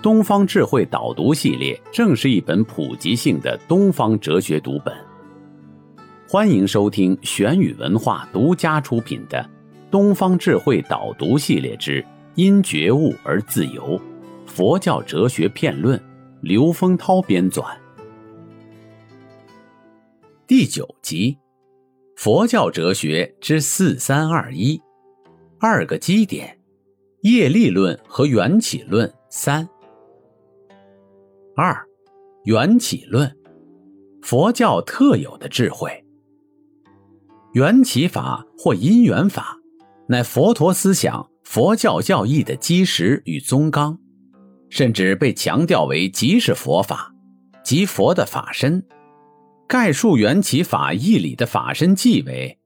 东方智慧导读系列正是一本普及性的东方哲学读本。欢迎收听玄宇文化独家出品的《东方智慧导读系列之因觉悟而自由：佛教哲学片论》，刘丰涛编纂。第九集，佛教哲学之四三二一，二个基点：业力论和缘起论三。二，缘起论，佛教特有的智慧。缘起法或因缘法，乃佛陀思想、佛教教义的基石与宗纲，甚至被强调为即是佛法，即佛的法身。概述缘起法义理的法身即为：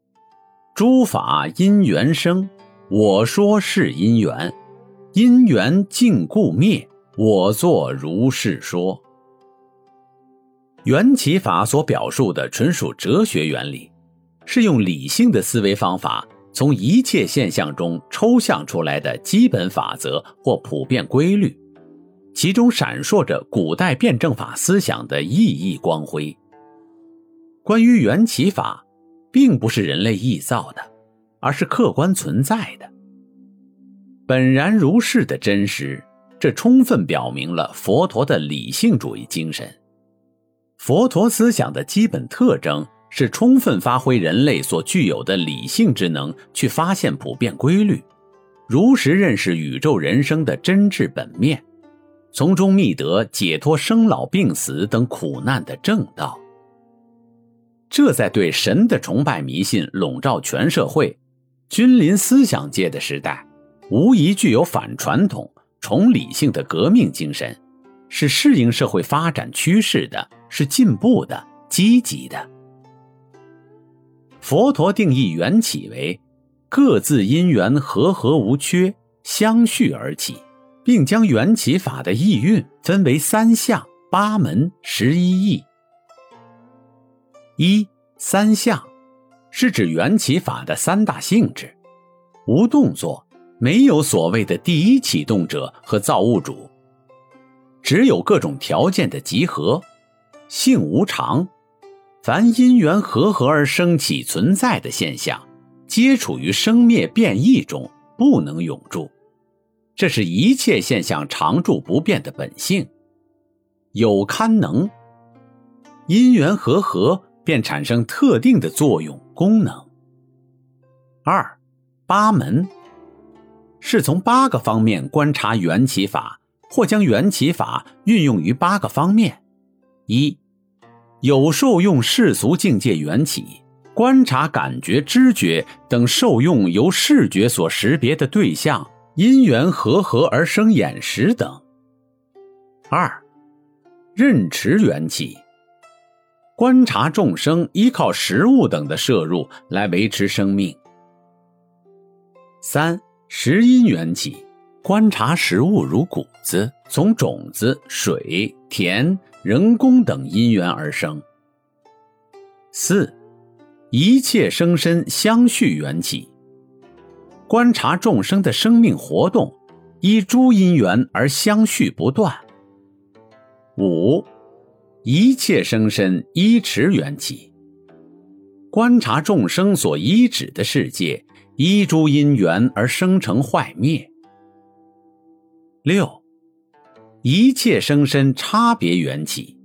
诸法因缘生，我说是因缘；因缘尽故灭，我作如是说。缘起法所表述的纯属哲学原理，是用理性的思维方法，从一切现象中抽象出来的基本法则或普遍规律，其中闪烁着古代辩证法思想的熠熠光辉。关于缘起法，并不是人类臆造的，而是客观存在的，本然如是的真实。这充分表明了佛陀的理性主义精神。佛陀思想的基本特征是充分发挥人类所具有的理性之能，去发现普遍规律，如实认识宇宙人生的真挚本面，从中觅得解脱生老病死等苦难的正道。这在对神的崇拜迷信笼罩全社会、君临思想界的时代，无疑具有反传统、崇理性的革命精神，是适应社会发展趋势的，是进步的、积极的。佛陀定义缘起为各自因缘和合无缺，相续而起，并将缘起法的意蕴分为三项、八门、十一义。一三相，是指缘起法的三大性质：无动作，没有所谓的第一启动者和造物主，只有各种条件的集合；性无常，凡因缘合合而生起存在的现象，皆处于生灭变异中，不能永驻，这是一切现象常住不变的本性。有堪能，因缘合合。便产生特定的作用功能。二，八门是从八个方面观察缘起法，或将缘起法运用于八个方面：一，有受用世俗境界缘起，观察感觉、知觉等受用由视觉所识别的对象因缘合合而生眼识等；二，认持缘起。观察众生依靠食物等的摄入来维持生命。三食因缘起，观察食物如谷子，从种子、水、田、人工等因缘而生。四一切生身相续缘起，观察众生的生命活动依诸因缘而相续不断。五。一切生身依持缘起，观察众生所依止的世界依诸因缘而生成坏灭。六，一切生身差别缘起，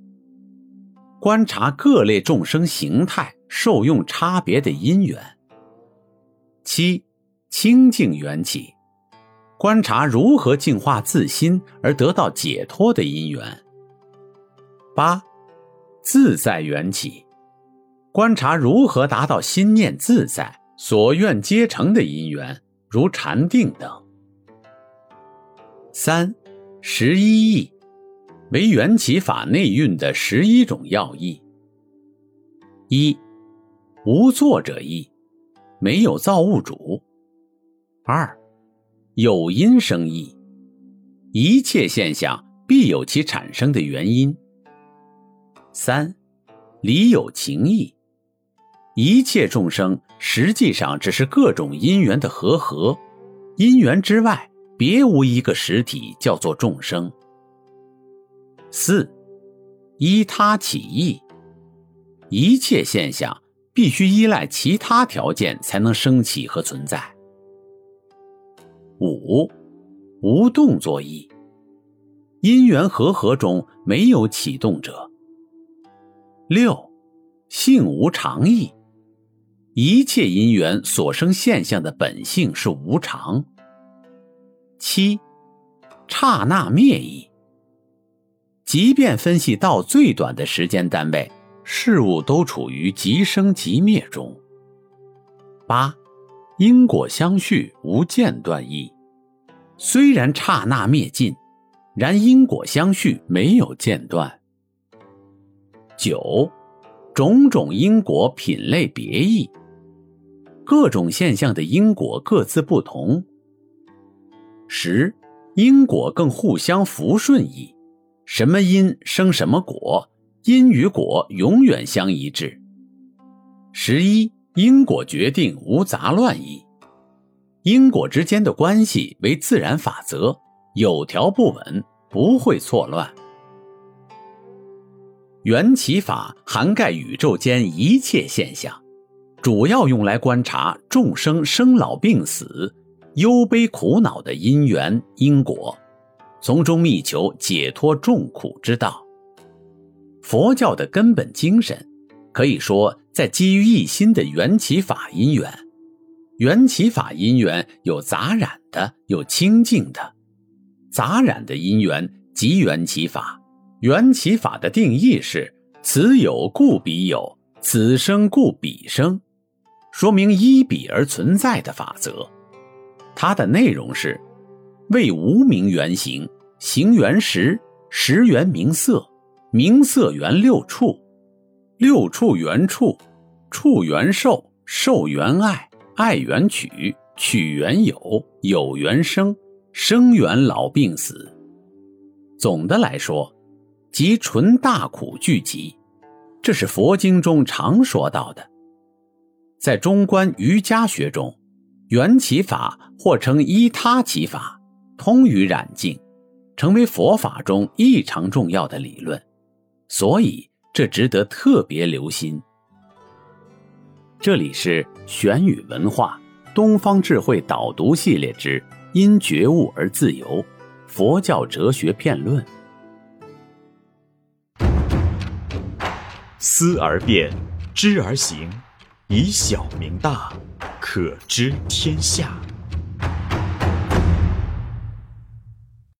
观察各类众生形态受用差别的因缘。七，清净缘起，观察如何净化自心而得到解脱的因缘。八。自在缘起，观察如何达到心念自在、所愿皆成的因缘，如禅定等。三十一义，为缘起法内蕴的十一种要义：一、无作者义，没有造物主；二、有因生义，一切现象必有其产生的原因；三、理有情义，一切众生实际上只是各种因缘的和合，因缘之外别无一个实体叫做众生。四，依他起意，一切现象必须依赖其他条件才能升起和存在。五，无动作意，因缘和合中没有启动者。六，性无常意，一切因缘所生现象的本性是无常。七，刹那灭意。即便分析到最短的时间单位，事物都处于即生即灭中。八，因果相续无间断义，虽然刹那灭尽，然因果相续没有间断。九，种种因果品类别异，各种现象的因果各自不同。十，因果更互相扶顺义。什么因生什么果，因与果永远相一致。十一因果决定无杂乱意，因果之间的关系为自然法则，有条不紊，不会错乱。缘起法涵盖宇宙间一切现象，主要用来观察众生生老病死、忧悲苦恼的因缘因果。从中觅求解脱众苦之道。佛教的根本精神，可以说在基于一心的缘起法因缘。缘起法因缘有杂染的，有清净的。杂染的因缘即缘起法。缘起法的定义是：此有故彼有，此生故彼生，说明依彼而存在的法则。它的内容是。为无名缘行，行缘识，识缘名色，名色缘六处，六处缘处，处缘受，受缘爱，爱缘取，取缘有，有缘生，生缘老病死。总的来说，即纯大苦聚集，这是佛经中常说到的。在中观瑜伽学中，缘起法或称依他起法。通于染净，成为佛法中异常重要的理论，所以这值得特别留心。这里是玄宇文化东方智慧导读系列之《因觉悟而自由》佛教哲学片论。思而变，知而行，以小明大，可知天下。